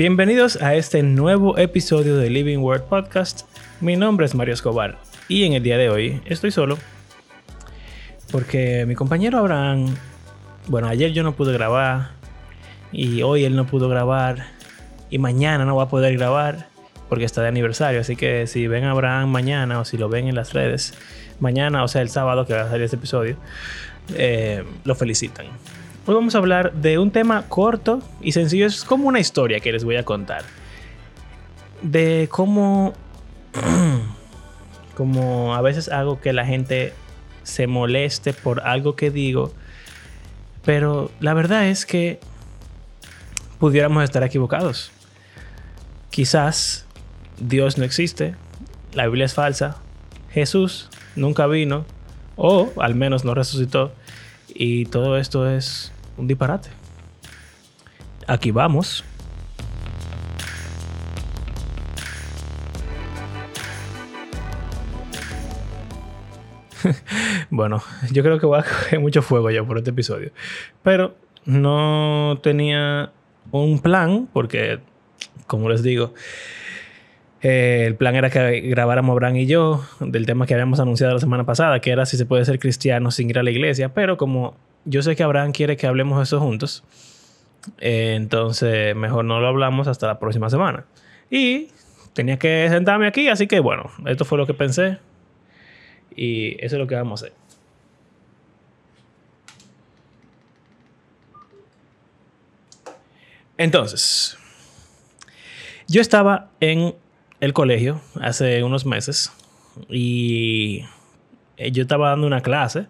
Bienvenidos a este nuevo episodio de Living Word Podcast. Mi nombre es Mario Escobar y en el día de hoy estoy solo porque mi compañero Abraham, bueno, ayer yo no pude grabar y hoy él no pudo grabar y mañana no va a poder grabar porque está de aniversario. Así que si ven Abraham mañana o si lo ven en las redes mañana, o sea, el sábado que va a salir este episodio, eh, lo felicitan. Hoy vamos a hablar de un tema corto y sencillo. Es como una historia que les voy a contar. De cómo. como a veces hago que la gente se moleste por algo que digo. Pero la verdad es que pudiéramos estar equivocados. Quizás Dios no existe, la Biblia es falsa, Jesús nunca vino, o al menos no resucitó, y todo esto es un disparate. Aquí vamos. bueno, yo creo que voy a coger mucho fuego yo por este episodio. Pero no tenía un plan, porque, como les digo, eh, el plan era que grabáramos Bran y yo del tema que habíamos anunciado la semana pasada, que era si se puede ser cristiano sin ir a la iglesia. Pero como yo sé que Abraham quiere que hablemos de eso juntos, eh, entonces mejor no lo hablamos hasta la próxima semana. Y tenía que sentarme aquí, así que bueno, esto fue lo que pensé. Y eso es lo que vamos a hacer. Entonces, yo estaba en el colegio hace unos meses y yo estaba dando una clase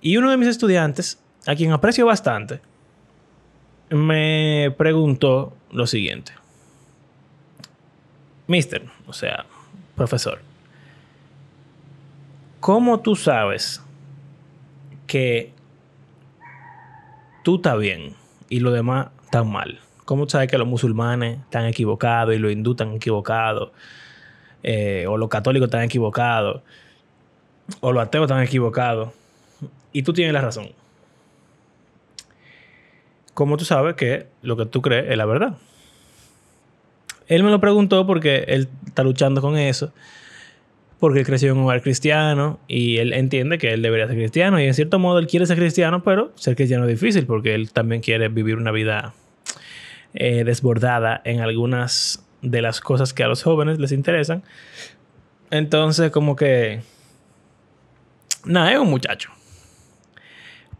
y uno de mis estudiantes, a quien aprecio bastante, me preguntó lo siguiente. Mister, o sea, profesor, ¿cómo tú sabes que tú estás bien y los demás están mal? ¿Cómo sabes que los musulmanes están equivocados y los hindúes están equivocados? Eh, o los católicos están equivocados? ¿O los ateos están equivocados? Y tú tienes la razón. ¿Cómo tú sabes que lo que tú crees es la verdad? Él me lo preguntó porque él está luchando con eso. Porque él creció en un hogar cristiano y él entiende que él debería ser cristiano. Y en cierto modo él quiere ser cristiano, pero ser cristiano es difícil porque él también quiere vivir una vida eh, desbordada en algunas de las cosas que a los jóvenes les interesan. Entonces, como que. Nada, es un muchacho.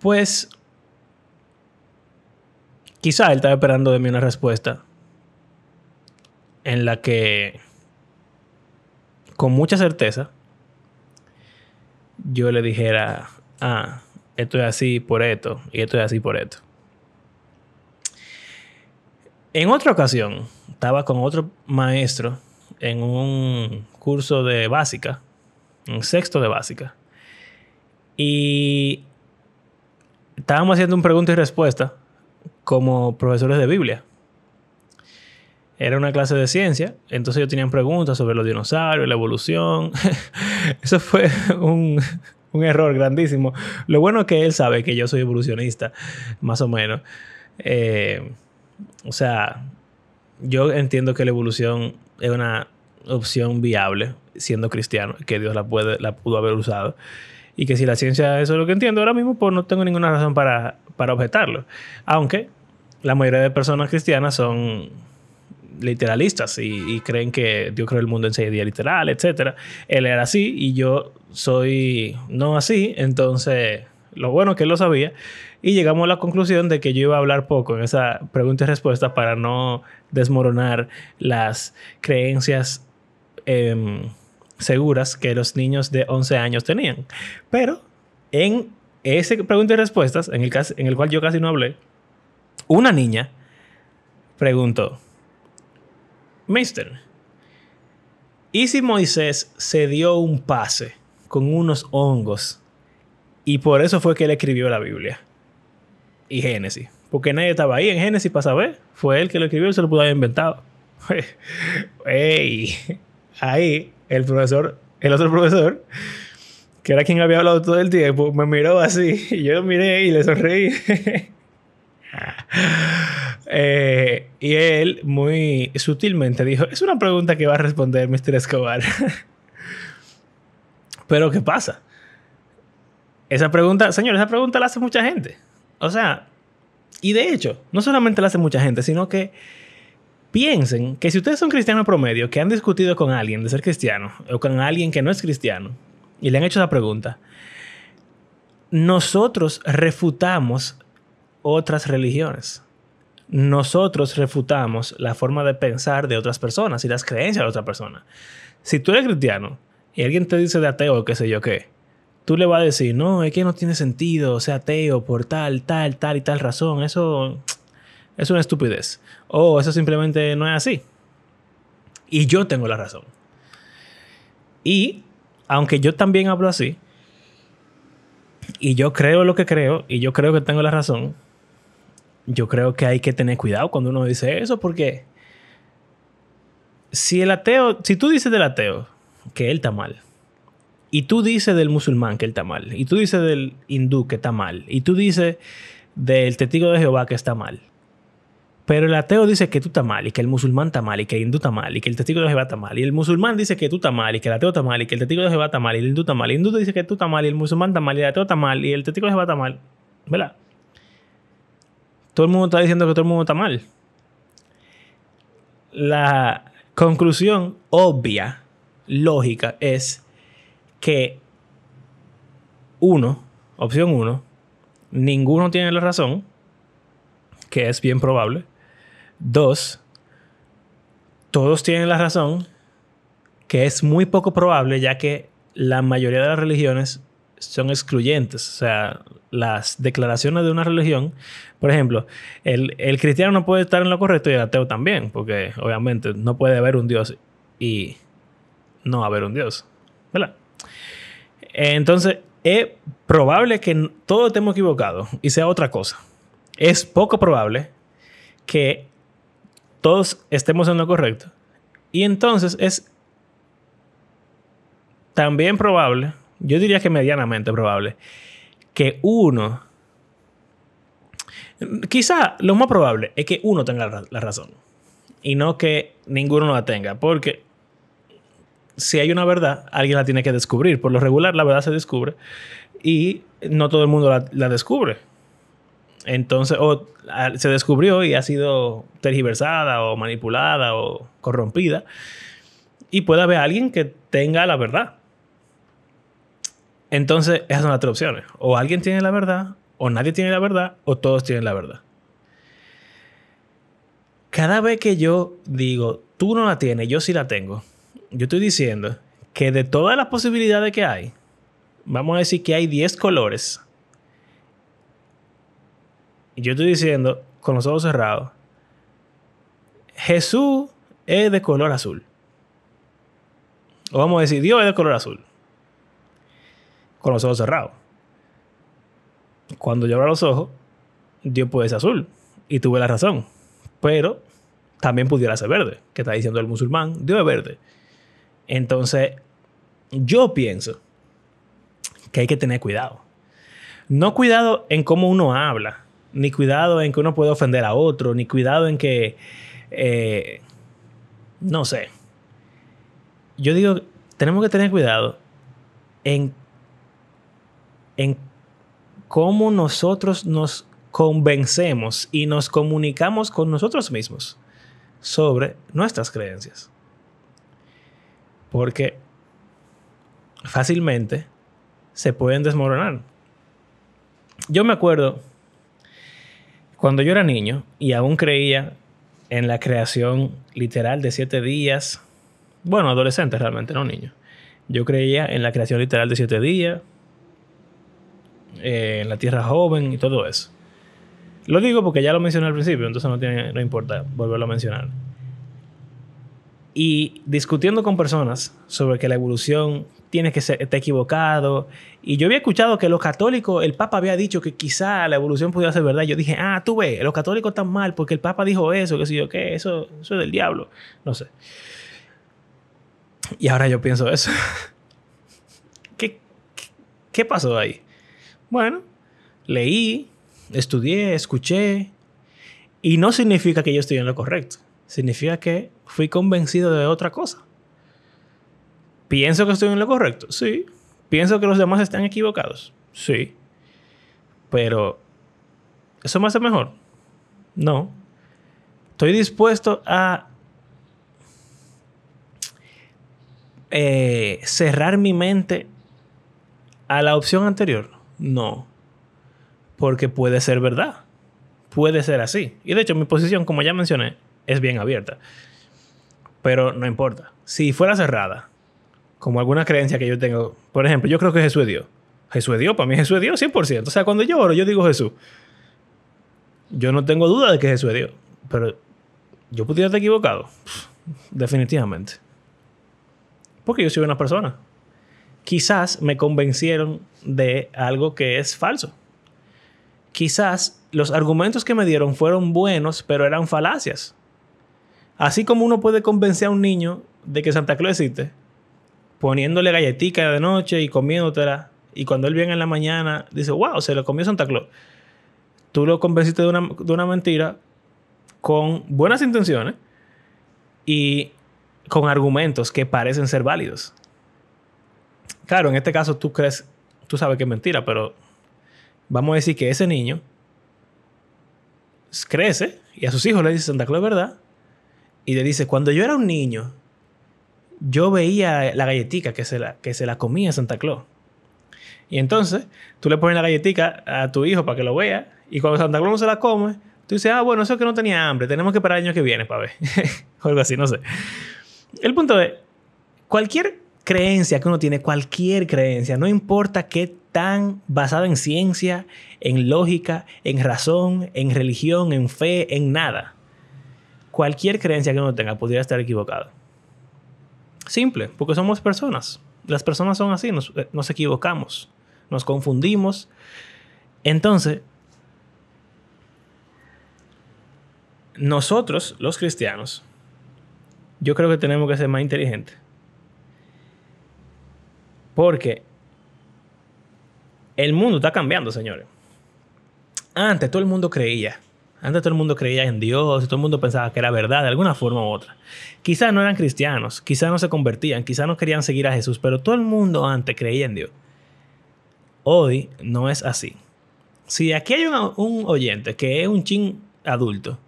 Pues. Quizá él estaba esperando de mí una respuesta en la que. Con mucha certeza. Yo le dijera. Ah, esto es así por esto. Y esto es así por esto. En otra ocasión, estaba con otro maestro en un curso de básica, un sexto de básica, y estábamos haciendo un pregunta y respuesta como profesores de Biblia. Era una clase de ciencia, entonces ellos tenían preguntas sobre los dinosaurios, la evolución. Eso fue un, un error grandísimo. Lo bueno es que él sabe que yo soy evolucionista, más o menos. Eh, o sea, yo entiendo que la evolución es una opción viable siendo cristiano, que Dios la, puede, la pudo haber usado. Y que si la ciencia eso es lo que entiendo ahora mismo, pues no tengo ninguna razón para, para objetarlo. Aunque la mayoría de personas cristianas son literalistas y, creen que Dios creó el mundo en seis días literal, etc. Él era así y yo soy no así, entonces lo bueno que él lo sabía y llegamos a la conclusión de que yo iba a hablar poco en esa pregunta y respuesta para no desmoronar las creencias em, seguras que los niños de 11 años tenían. Pero en ese pregunta y respuestas, en el, en el cual yo casi no hablé, una niña preguntó, Mister, ¿y si Moisés se dio un pase con unos hongos y por eso fue que él escribió la Biblia? y Génesis. Porque nadie estaba ahí en Génesis para saber. Fue él que lo escribió y se lo pudo haber inventado. Ey, ahí el profesor, el otro profesor, que era quien había hablado todo el tiempo, me miró así y yo lo miré y le sonreí. Eh, y él muy sutilmente dijo, es una pregunta que va a responder Mr. Escobar. Pero ¿qué pasa? Esa pregunta, señor, esa pregunta la hace mucha gente. O sea, y de hecho, no solamente la hace mucha gente, sino que piensen que si ustedes son cristianos promedio, que han discutido con alguien de ser cristiano, o con alguien que no es cristiano, y le han hecho esa pregunta, nosotros refutamos otras religiones. Nosotros refutamos la forma de pensar de otras personas y las creencias de otras personas. Si tú eres cristiano y alguien te dice de ateo o qué sé yo qué, tú le vas a decir, no, es que no tiene sentido sea ateo por tal, tal, tal y tal razón. Eso es una estupidez. O eso simplemente no es así. Y yo tengo la razón. Y aunque yo también hablo así, y yo creo lo que creo, y yo creo que tengo la razón, yo creo que hay que tener cuidado cuando uno dice eso, porque si el ateo, si tú dices del ateo que él está mal, y tú dices del musulmán que él está mal, y tú dices del hindú que está mal, y tú dices del testigo de Jehová que está mal. Pero el ateo dice que tú estás mal, y que el musulmán está mal, y que el hindú está mal, y que el testigo de Jehová está mal. Y el musulmán dice que tú estás mal, y que el ateo está mal, y que el testigo de Jehová está mal, y el hindú está mal. Y el hindú dice que tú estás mal, y el musulmán está mal, y el ateo está mal, y el testigo de Jehová está mal. ¿Verdad? Todo el mundo está diciendo que todo el mundo está mal. La conclusión obvia, lógica, es que uno, opción uno, ninguno tiene la razón, que es bien probable. Dos, todos tienen la razón, que es muy poco probable, ya que la mayoría de las religiones son excluyentes. O sea, las declaraciones de una religión, por ejemplo, el, el, cristiano no puede estar en lo correcto y el ateo también, porque obviamente no puede haber un Dios y no haber un Dios. ¿Verdad? Entonces, es probable que todos estemos equivocados y sea otra cosa. Es poco probable que todos estemos en lo correcto. Y entonces es también probable, yo diría que medianamente probable, que uno, quizá lo más probable es que uno tenga la razón y no que ninguno la tenga, porque si hay una verdad, alguien la tiene que descubrir. Por lo regular, la verdad se descubre y no todo el mundo la, descubre. Entonces, o se descubrió y ha sido tergiversada o manipulada o corrompida. Y puede haber alguien que tenga la verdad. Entonces, esas son las tres opciones. O alguien tiene la verdad, o nadie tiene la verdad, o todos tienen la verdad. Cada vez que yo digo, tú no la tienes, yo sí la tengo, yo estoy diciendo que de todas las posibilidades que hay, vamos a decir que hay 10 colores. Yo estoy diciendo, con los ojos cerrados, Jesús es de color azul. O vamos a decir, Dios es de color azul. Con los ojos cerrados. Cuando yo abro los ojos, Dios puede ser azul. Y tuve la razón. Pero también pudiera ser verde. Que está diciendo el musulmán, Dios es verde. Entonces, yo pienso que hay que tener cuidado. No cuidado en cómo uno habla, ni cuidado en que uno puede ofender a otro, ni cuidado en que, eh, no sé. Yo digo, tenemos que tener cuidado en, en cómo nosotros nos convencemos y nos comunicamos con nosotros mismos sobre nuestras creencias. Porque fácilmente se pueden desmoronar. Yo me acuerdo cuando yo era niño y aún creía en la creación literal de siete días. Bueno, adolescente realmente, no niño. Yo creía en la creación literal de siete días, eh, en la tierra joven y todo eso. Lo digo porque ya lo mencioné al principio, entonces no, tiene, no importa volverlo a mencionar y discutiendo con personas sobre que la evolución tiene que ser está equivocado. Y yo había escuchado que los católicos, el Papa había dicho que quizá la evolución podía ser verdad. Yo dije, ah, tú ves, los católicos están mal porque el Papa dijo eso, que sé yo qué, eso, eso es del diablo. No sé. Y ahora yo pienso eso. ¿Qué, qué pasó ahí? Bueno, leí, estudié, escuché Y no significa que yo estoy en lo correcto. Significa que fui convencido de otra cosa. ¿Pienso que estoy en lo correcto? Sí. ¿Pienso que los demás están equivocados? Sí. Pero, ¿eso me hace mejor? No. Estoy dispuesto a eh, cerrar mi mente a la opción anterior. No. Porque puede ser verdad. Puede ser así. Y de hecho, mi posición, como ya mencioné, es bien abierta. Pero no importa. Si fuera cerrada, como alguna creencia que yo tengo, por ejemplo, yo creo que Jesús es Dios. Jesús es Dios, para mí Jesús es Dios 100%. O sea, cuando yo oro, yo digo Jesús. Yo no tengo duda de que Jesús es Dios. Pero yo pudiera estar equivocado. Definitivamente. Porque yo soy una persona. Quizás me convencieron de algo que es falso. Quizás los argumentos que me dieron fueron buenos, pero eran falacias. Así como uno puede convencer a un niño de que Santa Claus existe, poniéndole galletica de noche y comiéndotela, y cuando él viene en la mañana dice, wow, se lo comió Santa Claus. Tú lo convenciste de una, de una mentira con buenas intenciones y con argumentos que parecen ser válidos. Claro, en este caso tú crees, tú sabes que es mentira, pero vamos a decir que ese niño crece y a sus hijos le dice Santa Claus verdad y le dice, cuando yo era un niño, yo veía la galletica que se la, que se la comía Santa Claus. Y entonces tú le pones la galletica a tu hijo para que lo vea y cuando Santa Claus no se la come, tú dices, ah, bueno, eso es que no tenía hambre, tenemos que esperar el año que viene para ver. o algo así, no sé. El punto es, cualquier creencia que uno tiene, cualquier creencia, no importa qué tan basada en ciencia, en lógica, en razón, en religión, en fe, en nada. Cualquier creencia que uno tenga podría estar equivocada. Simple, porque somos personas. Las personas son así, nos, eh, nos equivocamos, nos confundimos. Entonces, nosotros, los cristianos, yo creo que tenemos que ser más inteligentes. Porque el mundo está cambiando, señores. Antes todo el mundo creía. Antes todo el mundo creía en Dios, todo el mundo pensaba que era verdad de alguna forma u otra. Quizás no eran cristianos, quizás no se convertían, quizás no querían seguir a Jesús, pero todo el mundo antes creía en Dios. Hoy no es así. Si aquí hay un, oyente que es un chin adulto,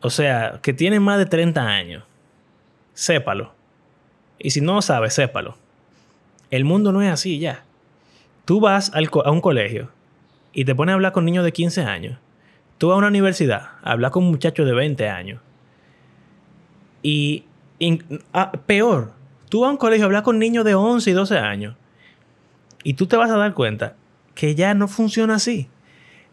o sea, que tiene más de 30 años, sépalo. Y si no sabe, sépalo. El mundo no es así ya. Tú vas a un colegio y te pones a hablar con niños de 15 años. Tú vas a una universidad, a hablar con muchachos de 20 años. Y ah, peor, tú vas a un colegio a hablar con niños de 11 y 12 años. Y tú te vas a dar cuenta que ya no funciona así.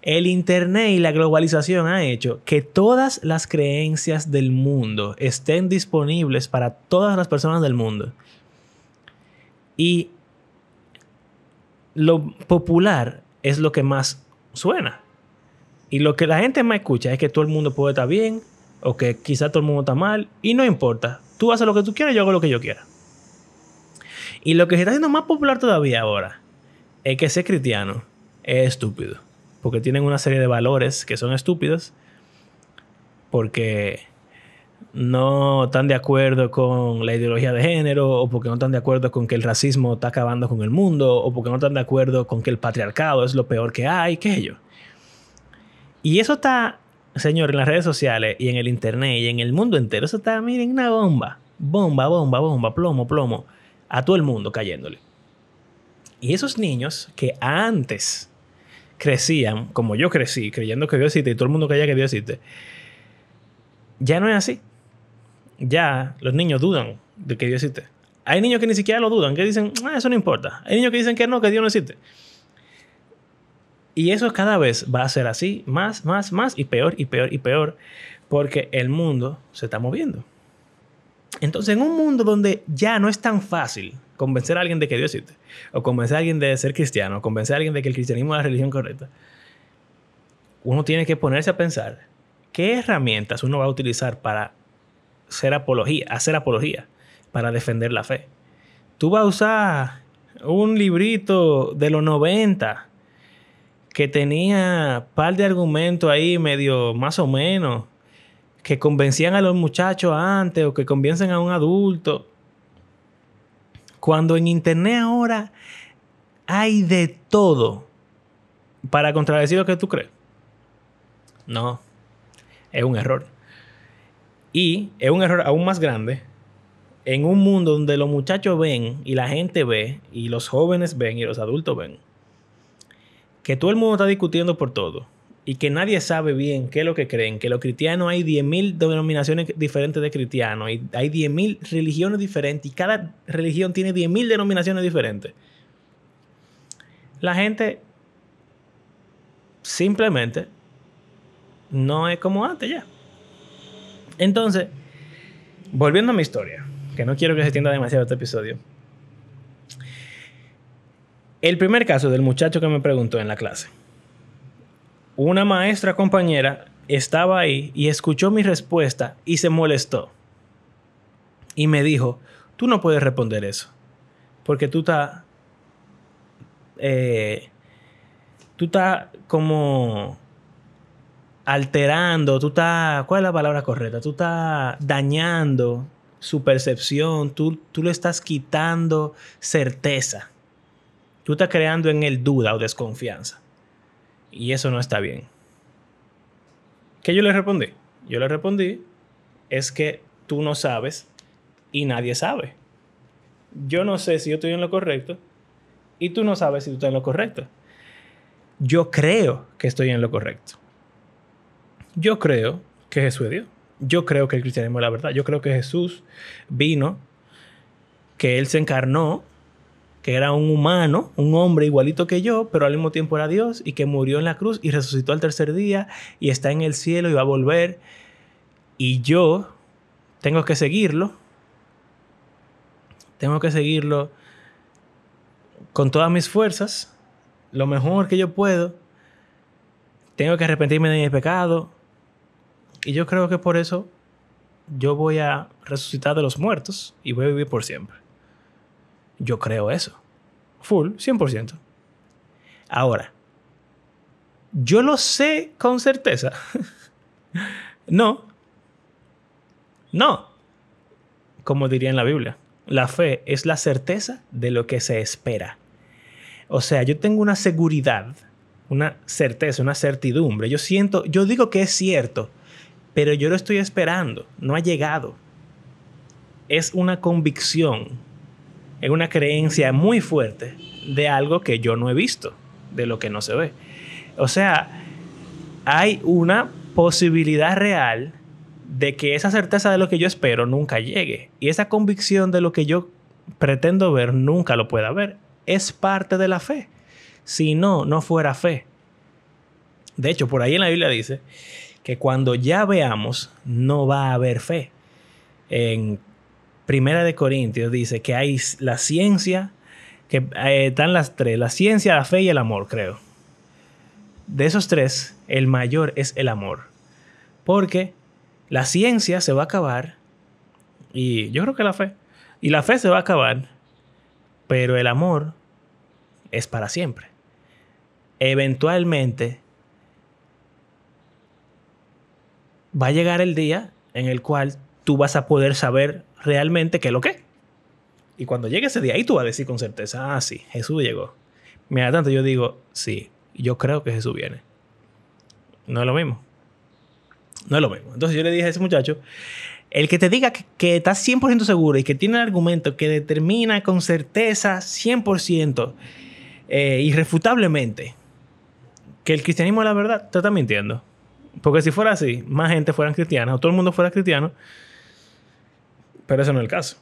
El Internet y la globalización ha hecho que todas las creencias del mundo estén disponibles para todas las personas del mundo. Y lo popular es lo que más suena. Y lo que la gente más escucha es que todo el mundo puede estar bien o que quizá todo el mundo está mal y no importa. Tú haces lo que tú quieras, yo hago lo que yo quiera. Y lo que se está haciendo más popular todavía ahora es que ser cristiano es estúpido porque tienen una serie de valores que son estúpidos, porque no están de acuerdo con la ideología de género, o porque no están de acuerdo con que el racismo está acabando con el mundo, o porque no están de acuerdo con que el patriarcado es lo peor que hay, qué yo. Y eso está, señor, en las redes sociales y en el internet y en el mundo entero, eso está, miren, una bomba. Bomba, bomba, bomba, plomo, plomo. A todo el mundo cayéndole. Y esos niños que antes crecían, como yo crecí, creyendo que Dios existe y todo el mundo creía que Dios existe, ya no es así. Ya los niños dudan de que Dios existe. Hay niños que ni siquiera lo dudan, que dicen, ah, eso no importa. Hay niños que dicen que no, que Dios no existe. Y eso cada vez va a ser así, más, más, más, y peor, y peor, y peor, porque el mundo se está moviendo. Entonces, en un mundo donde ya no es tan fácil convencer a alguien de que Dios existe, o convencer a alguien de ser cristiano, o convencer a alguien de que el cristianismo es la religión correcta, uno tiene que ponerse a pensar qué herramientas uno va a utilizar para hacer apología, hacer apología, para defender la fe. Tú vas a usar un librito de los 90 que tenía par de argumentos ahí medio más o menos, que convencían a los muchachos antes o que convencen a un adulto. Cuando en internet ahora hay de todo para contradecir lo que tú crees. No, es un error. Y es un error aún más grande en un mundo donde los muchachos ven y la gente ve y los jóvenes ven y los adultos ven que todo el mundo está discutiendo por todo y que nadie sabe bien qué es lo que creen, que los cristianos hay 10.000 denominaciones diferentes de cristianos y hay 10.000 religiones diferentes y cada religión tiene 10.000 denominaciones diferentes. La gente simplemente no es como antes ya. Entonces, volviendo a mi historia, que no quiero que se extienda demasiado este episodio. El primer caso del muchacho que me preguntó en la clase. Una maestra compañera estaba ahí y escuchó mi respuesta y se molestó. Y me dijo, tú no puedes responder eso. Porque tú estás... Eh, tú estás como alterando, tú estás... ¿Cuál es la palabra correcta? Tú estás dañando su percepción, tú, tú le estás quitando certeza. Tú estás creando en él duda o desconfianza. Y eso no está bien. ¿Qué yo le respondí? Yo le respondí, es que tú no sabes y nadie sabe. Yo no sé si yo estoy en lo correcto y tú no sabes si tú estás en lo correcto. Yo creo que estoy en lo correcto. Yo creo que Jesús es Dios. Yo creo que el cristianismo es la verdad. Yo creo que Jesús vino, que Él se encarnó que era un humano, un hombre igualito que yo, pero al mismo tiempo era Dios y que murió en la cruz y resucitó al tercer día y está en el cielo y va a volver. Y yo tengo que seguirlo. Tengo que seguirlo con todas mis fuerzas, lo mejor que yo puedo. Tengo que arrepentirme de mi pecado. Y yo creo que por eso yo voy a resucitar de los muertos y voy a vivir por siempre. Yo creo eso. Full, 100%. Ahora, ¿yo lo sé con certeza? no. No. Como diría en la Biblia, la fe es la certeza de lo que se espera. O sea, yo tengo una seguridad, una certeza, una certidumbre. Yo siento, yo digo que es cierto, pero yo lo estoy esperando, no ha llegado. Es una convicción, es una creencia muy fuerte de algo que yo no he visto, de lo que no se ve. O sea, hay una posibilidad real de que esa certeza de lo que yo espero nunca llegue. Y esa convicción de lo que yo pretendo ver nunca lo pueda ver. Es parte de la fe. Si no, no fuera fe. De hecho, por ahí en la Biblia dice que cuando ya veamos, no va a haber fe. En Primera de Corintios dice que hay la ciencia, que eh, están las tres, la ciencia, la fe y el amor, creo. De esos tres, el mayor es el amor. Porque la ciencia se va a acabar y yo creo que la fe. Y la fe se va a acabar, pero el amor es para siempre. Eventualmente va a llegar el día en el cual tú vas a poder saber realmente qué es lo que Y cuando llegue ese día, ahí tú vas a decir con certeza, ah, sí, Jesús llegó. Mira, tanto yo digo, sí, yo creo que Jesús viene. No es lo mismo. No es lo mismo. Entonces yo le dije a ese muchacho, el que te diga que, que estás 100% seguro y que tiene un argumento que determina con certeza 100%, eh, irrefutablemente, que el cristianismo es la verdad, te está mintiendo. Porque si fuera así, más gente fuera cristiana o todo el mundo fuera cristiano, pero eso no es el caso.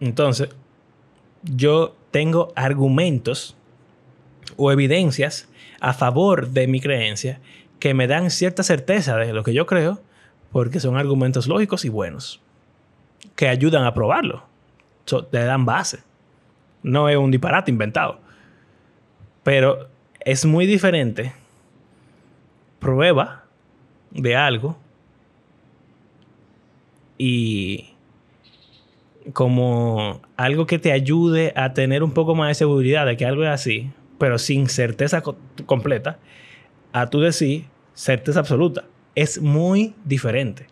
Entonces, yo tengo argumentos o evidencias a favor de mi creencia que me dan cierta certeza de lo que yo creo, porque son argumentos lógicos y buenos, que ayudan a probarlo, te dan base. No es un disparate inventado. Pero es muy diferente prueba de algo y como algo que te ayude a tener un poco más de seguridad de que algo es así, pero sin certeza completa, a tú decir certeza absoluta. Es muy diferente.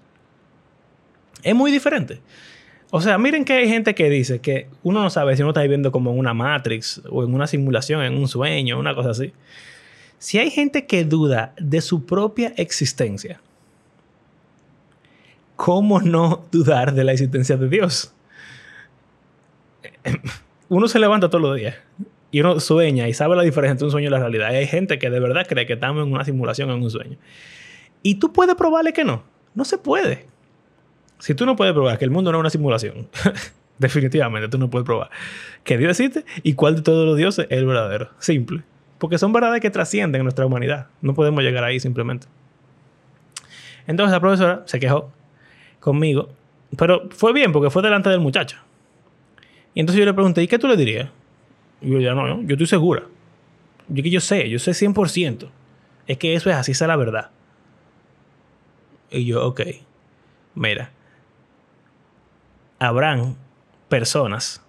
Es muy diferente. O sea, miren que hay gente que dice que uno no sabe si uno está viviendo como en una Matrix o en una simulación, en un sueño, una cosa así. Si hay gente que duda de su propia existencia, ¿cómo no dudar de la existencia de Dios? Uno se levanta todos los días y uno sueña y sabe la diferencia entre un sueño y la realidad. Hay gente que de verdad cree que estamos en una simulación, en un sueño. Y tú puedes probarle que no. No se puede. Si tú no puedes probar que el mundo no es una simulación, definitivamente tú no puedes probar que Dios existe y cuál de todos los dioses es el verdadero. Simple. Porque son verdades que trascienden nuestra humanidad. No podemos llegar ahí simplemente. Entonces la profesora se quejó conmigo. Pero fue bien porque fue delante del muchacho. Y entonces yo le pregunté, ¿y qué tú le dirías? Y yo ya no, yo estoy segura. Yo que yo sé, yo sé 100%. Es que eso es así, esa es la verdad. Y yo, ok, mira, habrán personas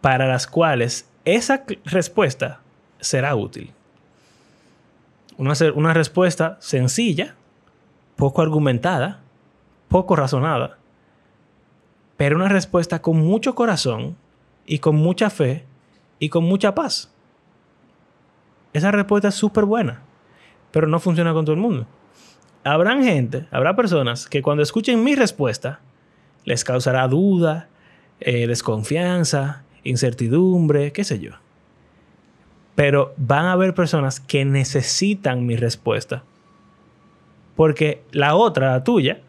para las cuales esa respuesta será útil. Una, una respuesta sencilla, poco argumentada, poco razonada, pero una respuesta con mucho corazón y con mucha fe y con mucha paz. Esa respuesta es súper buena, pero no funciona con todo el mundo. Habrán gente, habrá personas que cuando escuchen mi respuesta les causará duda, eh, desconfianza, incertidumbre, qué sé yo. Pero van a haber personas que necesitan mi respuesta. Porque la otra, la tuya,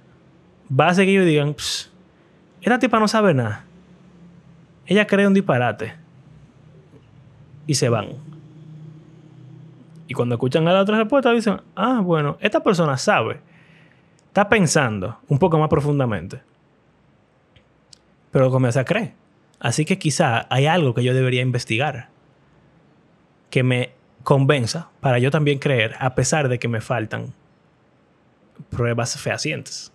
va a hacer que ellos digan, esta tipa no sabe nada. Ella cree un disparate. Y se van. Y cuando escuchan a la otra respuesta dicen, ah, bueno, esta persona sabe. Está pensando un poco más profundamente. Pero comienza a creer. Así que quizá hay algo que yo debería investigar. Que me convenza para yo también creer, a pesar de que me faltan pruebas fehacientes.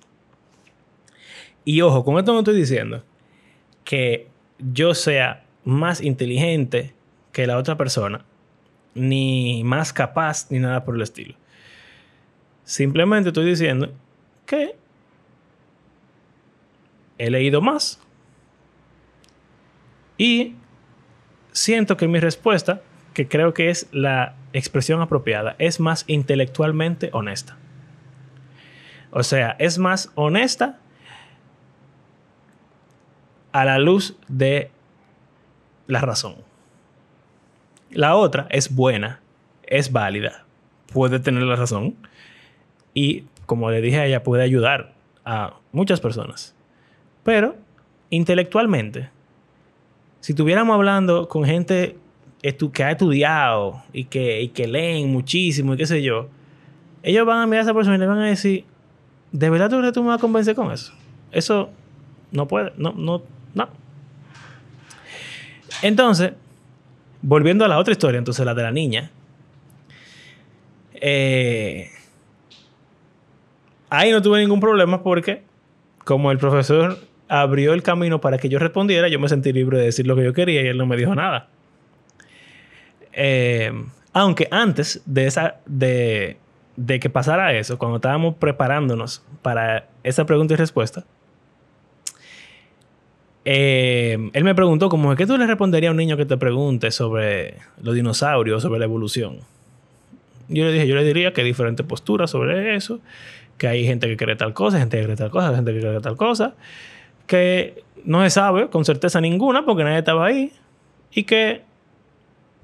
Y ojo, con esto no estoy diciendo que yo sea más inteligente que la otra persona, ni más capaz, ni nada por el estilo. Simplemente estoy diciendo que he leído más y siento que mi respuesta, que creo que es la expresión apropiada, es más intelectualmente honesta. O sea, es más honesta a la luz de la razón. La otra es buena, es válida, puede tener la razón y, como le dije a ella, puede ayudar a muchas personas. Pero, intelectualmente, si estuviéramos hablando con gente que ha estudiado y que, y que leen muchísimo y qué sé yo, ellos van a mirar a esa persona y le van a decir, ¿de verdad tú tú me vas a convencer con eso? Eso no puede, no, no, no. Entonces, volviendo a la otra historia, entonces la de la niña. Eh, ahí no tuve ningún problema porque, como el profesor abrió el camino para que yo respondiera, yo me sentí libre de decir lo que yo quería y él no me dijo nada. Eh, aunque antes de esa, de, de que pasara eso, cuando estábamos preparándonos para esa pregunta y respuesta, eh, él me preguntó como, ¿qué tú le responderías a un niño que te pregunte sobre los dinosaurios, sobre la evolución? Yo le dije, yo le diría que hay diferentes posturas sobre eso, que hay gente que cree tal cosa, gente que cree tal cosa, gente que cree tal cosa, que no se sabe con certeza ninguna porque nadie estaba ahí, y que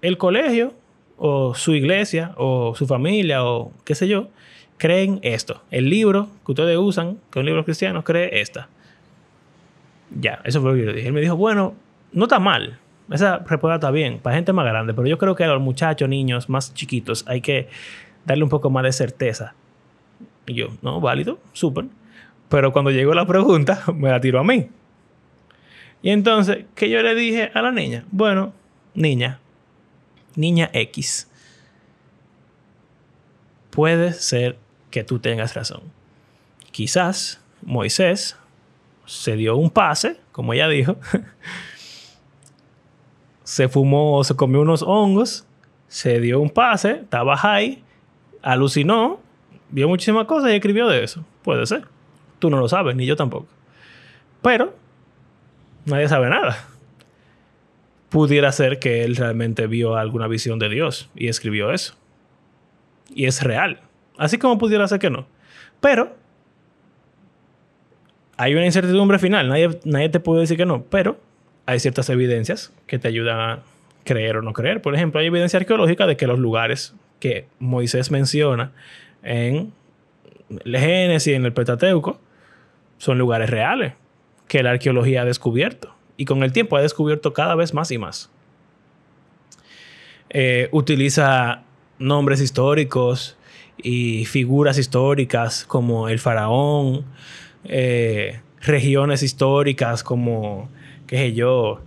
el colegio o su iglesia o su familia o qué sé yo, creen esto. El libro que ustedes usan, que es un libro cristiano, cree esta. Ya, eso fue lo que yo dije. Él me dijo, bueno, no está mal. Esa respuesta está bien para gente más grande, pero yo creo que a los muchachos, niños más chiquitos, hay que darle un poco más de certeza. Y yo, no, válido, súper. Pero cuando llegó la pregunta, me la tiró a mí. Y entonces, ¿qué yo le dije a la niña? Bueno, niña, niña X, puede ser que tú tengas razón. Quizás Moisés se dio un pase, como ella dijo, se fumó, se comió unos hongos, se dio un pase, estaba high, alucinó, vio muchísimas cosas y escribió de eso. Puede ser. Tú no lo sabes, ni yo tampoco. Pero nadie sabe nada. Pudiera ser que él realmente vio alguna visión de Dios y escribió eso. Y es real. Así como pudiera ser que no. Pero hay una incertidumbre final. Nadie, nadie te puede decir que no. Pero hay ciertas evidencias que te ayudan a creer o no creer. Por ejemplo, hay evidencia arqueológica de que los lugares que Moisés menciona en el Génesis y en el Pentateuco son lugares reales que la arqueología ha descubierto. Y con el tiempo ha descubierto cada vez más y más. Eh, utiliza nombres históricos y figuras históricas como el faraón, eh, regiones históricas como, qué sé yo,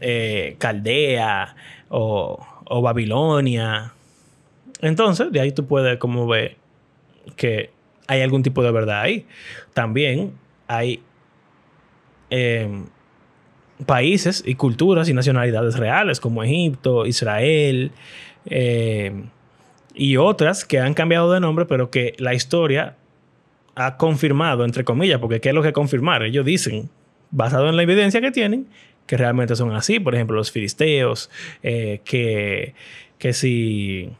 eh, Caldea o, Babilonia. Entonces, de ahí tú puedes como ver que hay algún tipo de verdad ahí. También hay em, países y culturas y nacionalidades reales como Egipto, Israel em, y otras que han cambiado de nombre, pero que la historia ha confirmado, entre comillas, porque ¿qué es lo que confirmar? Ellos dicen, basado en la evidencia que tienen, que realmente son así. Por ejemplo, los filisteos, eh, que, que si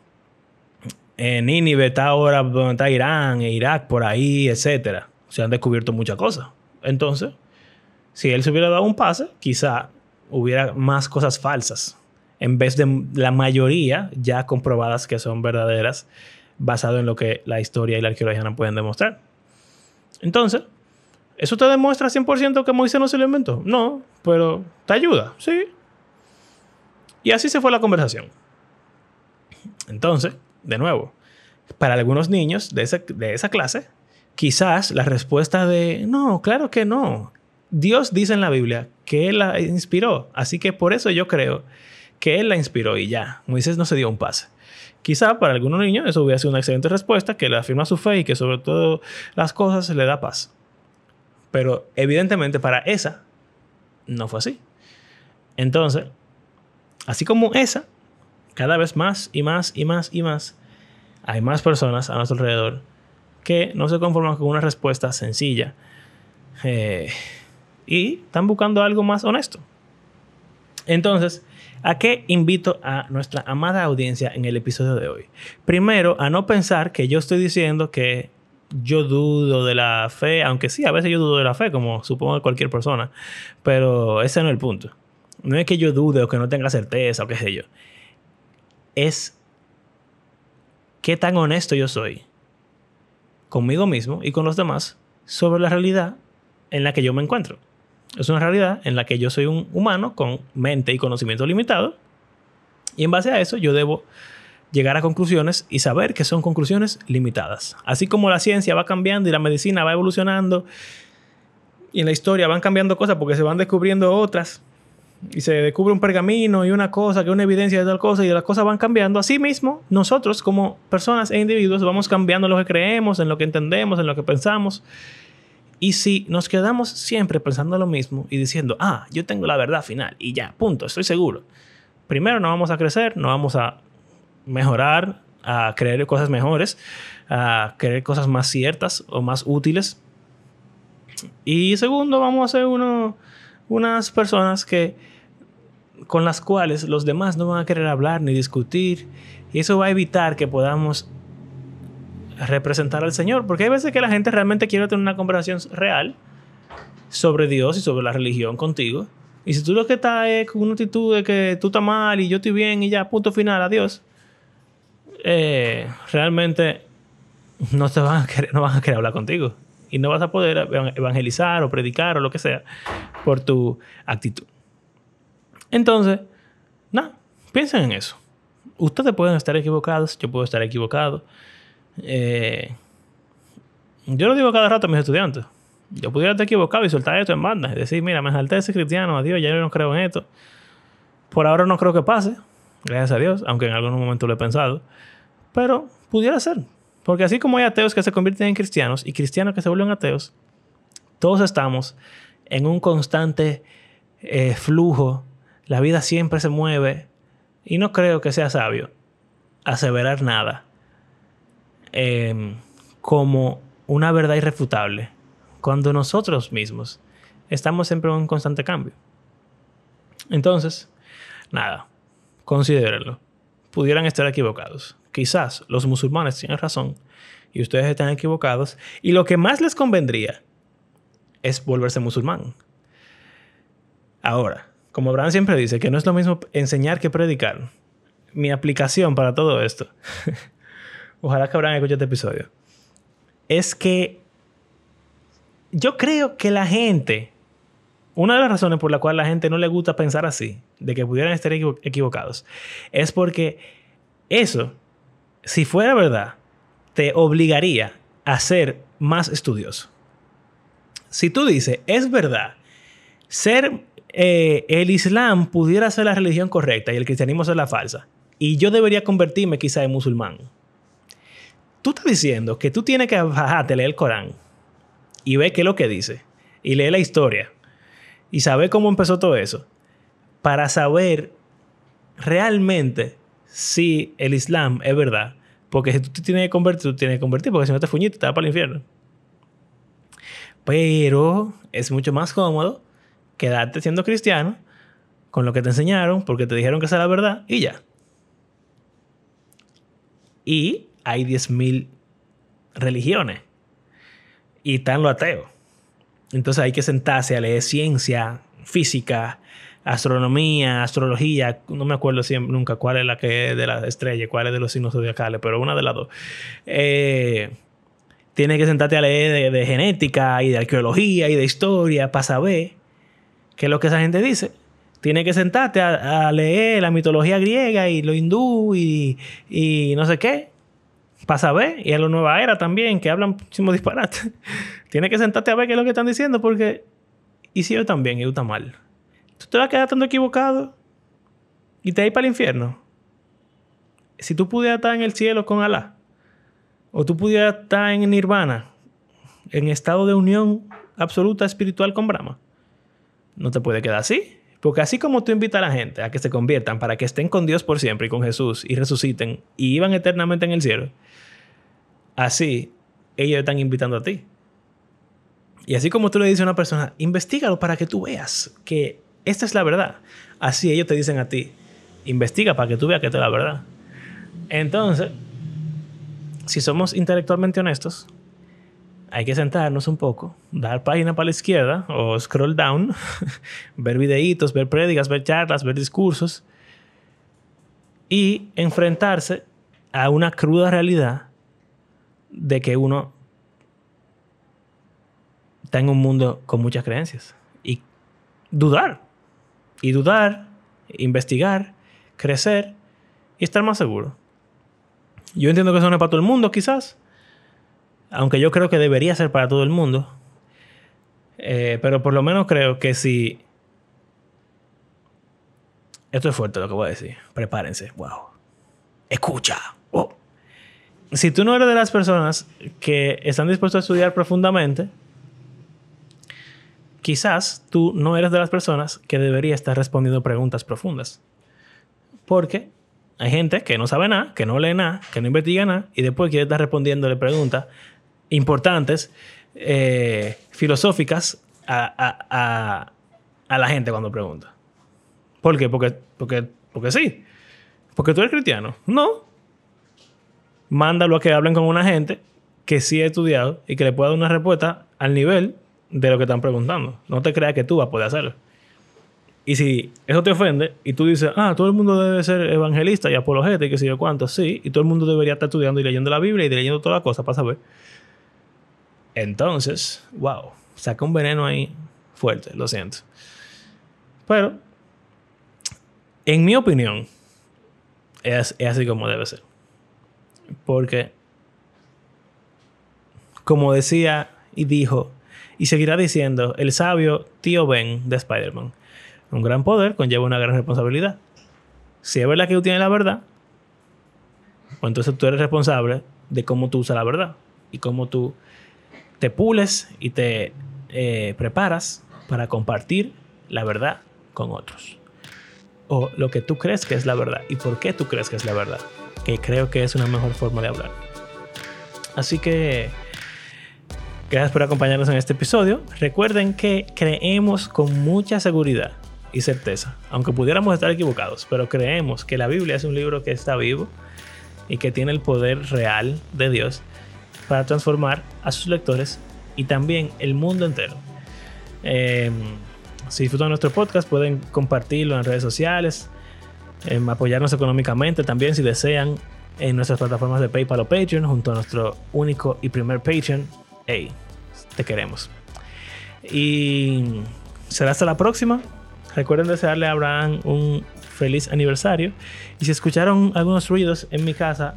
en Nínive está ahora donde está Irán, e Irak, por ahí, etcétera. Se han descubierto muchas cosas. Entonces, si él se hubiera dado un pase, quizá hubiera más cosas falsas. En vez de la mayoría ya comprobadas que son verdaderas, basado en lo que la historia y la arqueología no pueden demostrar. Entonces, ¿eso te demuestra 100% que Moisés no se lo inventó? No, pero te ayuda, sí. Y así se fue la conversación. Entonces, de nuevo, para algunos niños de esa, de esa clase, quizás la respuesta de, no, claro que no. Dios dice en la Biblia que Él la inspiró, así que por eso yo creo que Él la inspiró y ya, Moisés no se dio un pase. Quizá para algunos niños eso hubiera sido una excelente respuesta, que le afirma su fe y que sobre todo las cosas le da paz. Pero evidentemente para esa no fue así. Entonces, así como esa, cada vez más y más y más y más, hay más personas a nuestro alrededor que no se conforman con una respuesta sencilla eh, y están buscando algo más honesto. Entonces, ¿a qué invito a nuestra amada audiencia en el episodio de hoy? Primero, a no pensar que yo estoy diciendo que yo dudo de la fe, aunque sí, a veces yo dudo de la fe, como supongo cualquier persona, pero ese no es el punto. No es que yo dude o que no tenga certeza o qué sé yo es qué tan honesto yo soy conmigo mismo y con los demás sobre la realidad en la que yo me encuentro. Es una realidad en la que yo soy un humano con mente y conocimiento limitado y en base a eso yo debo llegar a conclusiones y saber que son conclusiones limitadas. Así como la ciencia va cambiando y la medicina va evolucionando y en la historia van cambiando cosas porque se van descubriendo otras y se descubre un pergamino y una cosa, que una evidencia de tal cosa y las cosas van cambiando. Así mismo, nosotros como personas e individuos vamos cambiando lo que creemos, en lo que entendemos, en lo que pensamos. Y si nos quedamos siempre pensando lo mismo y diciendo, ah, yo tengo la verdad final y ya, punto, estoy seguro. Primero, no vamos a crecer, no vamos a mejorar, a creer cosas mejores, a creer cosas más ciertas o más útiles. Y segundo, vamos a ser uno, unas personas que con las cuales los demás no van a querer hablar ni discutir. Y eso va a evitar que podamos representar al Señor. Porque hay veces que la gente realmente quiere tener una conversación real sobre Dios y sobre la religión contigo. Y si tú lo que estás es con una actitud de que tú estás mal y yo estoy bien y ya, punto final, adiós. Eh, realmente no, te van a querer, no van a querer hablar contigo. Y no vas a poder evangelizar o predicar o lo que sea por tu actitud. Entonces, nada, piensen en eso. Ustedes pueden estar equivocados, yo puedo estar equivocado. Eh, yo lo digo cada rato a mis estudiantes. Yo pudiera estar equivocado y soltar esto en banda. Y decir, mira, me salté ese cristiano, adiós, ya yo no creo en esto. Por ahora no creo que pase, gracias a Dios, aunque en algún momento lo he pensado. Pero pudiera ser. Porque así como hay ateos que se convierten en cristianos y cristianos que se vuelven ateos, todos estamos en un constante eh, flujo La vida siempre se mueve y no creo que sea sabio aseverar nada em, como una verdad irrefutable cuando nosotros mismos estamos siempre en un constante cambio. Entonces, nada, considérenlo. Pudieran estar equivocados. Quizás los musulmanes tienen razón y ustedes están equivocados. Y lo que más les convendría es volverse musulmán. Ahora, como Abraham siempre dice, que no es lo mismo enseñar que predicar. Mi aplicación para todo esto, ojalá que Abraham escuche este episodio, es que yo creo que la gente, una de las razones por la cual la gente no le gusta pensar así, de que pudieran estar equivocados, es porque eso, si fuera verdad, te obligaría a ser más estudioso. Si tú dices, es verdad, ser eh, el Islam pudiera ser la religión correcta y el cristianismo ser la falsa, y yo debería convertirme quizá en musulmán. Tú estás diciendo que tú tienes que bajarte, leer el Corán y ver qué es lo que dice, y leer la historia, y saber cómo empezó todo eso, para saber realmente si el Islam es verdad. Porque si tú te tienes que convertir, tú tienes que convertir, porque si no te fuñiste, te vas para el infierno. Pero es mucho más cómodo quedarte siendo cristiano con lo que te enseñaron, porque te dijeron que esa es la verdad, y ya. Y hay 10.000 religiones. Y están los ateos. Entonces hay que sentarse a leer ciencia, física, astronomía, astrología, no me acuerdo siempre, nunca cuál es la que es de las estrellas, cuál es de los signos zodiacales, pero una de las dos. Eh, tienes que sentarte a leer de, genética y de arqueología y de historia para saber qué es lo que esa gente dice. Tienes que sentarte a, leer la mitología griega y lo hindú y, y no sé qué para saber. Y a la nueva era también, que hablan muchísimo disparate. Tienes que sentarte a ver qué es lo que están diciendo porque... Y si yo también, y está mal. Tú te vas a quedar estando equivocado y te vas para el infierno. Si tú pudieras estar en el cielo con Alá, o tú pudieras estar en Nirvana, en estado de unión absoluta espiritual con Brahma, no te puede quedar así. Porque así como tú invitas a la gente a que se conviertan para que estén con Dios por siempre y con Jesús y resuciten y vivan eternamente en el cielo, así ellos están invitando a ti. Y así como tú le dices a una persona, investigalo para que tú veas que esta es la verdad. Así ellos te dicen a ti, investiga para que tú veas que esta es la verdad. Entonces, si somos intelectualmente honestos, hay que sentarnos un poco, dar página para la izquierda o scroll down, ver videitos, ver prédicas, ver charlas, ver discursos y enfrentarse a una cruda realidad de que uno está en un mundo con muchas creencias y dudar y dudar, investigar, crecer y estar más seguro. Yo entiendo que eso no es para todo el mundo, quizás. Aunque yo creo que debería ser para todo el mundo. Eh, pero por lo menos creo que si. Esto es fuerte lo que voy a decir. Prepárense. Wow. Escucha. Oh. Si tú no eres de las personas que están dispuestos a estudiar profundamente, quizás tú no eres de las personas que debería estar respondiendo preguntas profundas. Porque hay gente que no sabe nada, que no lee nada, que no investiga nada y después quiere estar respondiéndole preguntas importantes, eh, filosóficas a, la gente cuando pregunta. ¿Por qué? Porque, porque, porque sí. Porque tú eres cristiano. No. Mándalo a que hablen con una gente que sí ha estudiado y que le pueda dar una respuesta al nivel de lo que están preguntando. No te creas que tú vas a poder hacerlo. Y si eso te ofende y tú dices, ah, todo el mundo debe ser evangelista y apologeta y que sé yo cuánto, sí, y todo el mundo debería estar estudiando y leyendo la Biblia y leyendo todas las cosas para saber. Entonces, wow, saca un veneno ahí fuerte, lo siento. Pero, en mi opinión, es, es así como debe ser. Porque, como decía y dijo y seguirá diciendo el sabio tío Ben de Spider-Man. Un gran poder conlleva una gran responsabilidad. Si es verdad que tú tienes la verdad, pues entonces tú eres responsable de cómo tú usas la verdad y cómo tú te pules y te eh, preparas para compartir la verdad con otros. o lo que tú crees que es la verdad y por qué tú crees que es la verdad, que creo que es una mejor forma de hablar. Así que gracias por acompañarnos en este episodio. Recuerden que creemos con mucha seguridad y certeza, aunque pudiéramos estar equivocados, pero creemos que la Biblia es un libro que está vivo y que tiene el poder real de Dios para transformar a sus lectores y también el mundo entero. Eh, si disfrutan nuestro podcast, pueden compartirlo en redes sociales, em, apoyarnos económicamente también si desean en nuestras plataformas de PayPal o Patreon, junto a nuestro único y primer Patreon. Hey, te queremos. Y será hasta la próxima. Recuerden desearle a Abraham un feliz aniversario. Y si escucharon algunos ruidos en mi casa,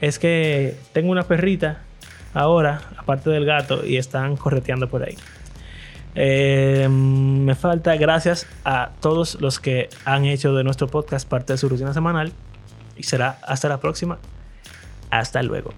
es que tengo una perrita ahora, aparte del gato, y están correteando por ahí. Eh, me falta gracias a todos los que han hecho de nuestro podcast parte de su rutina semanal. Y será hasta la próxima. Hasta luego.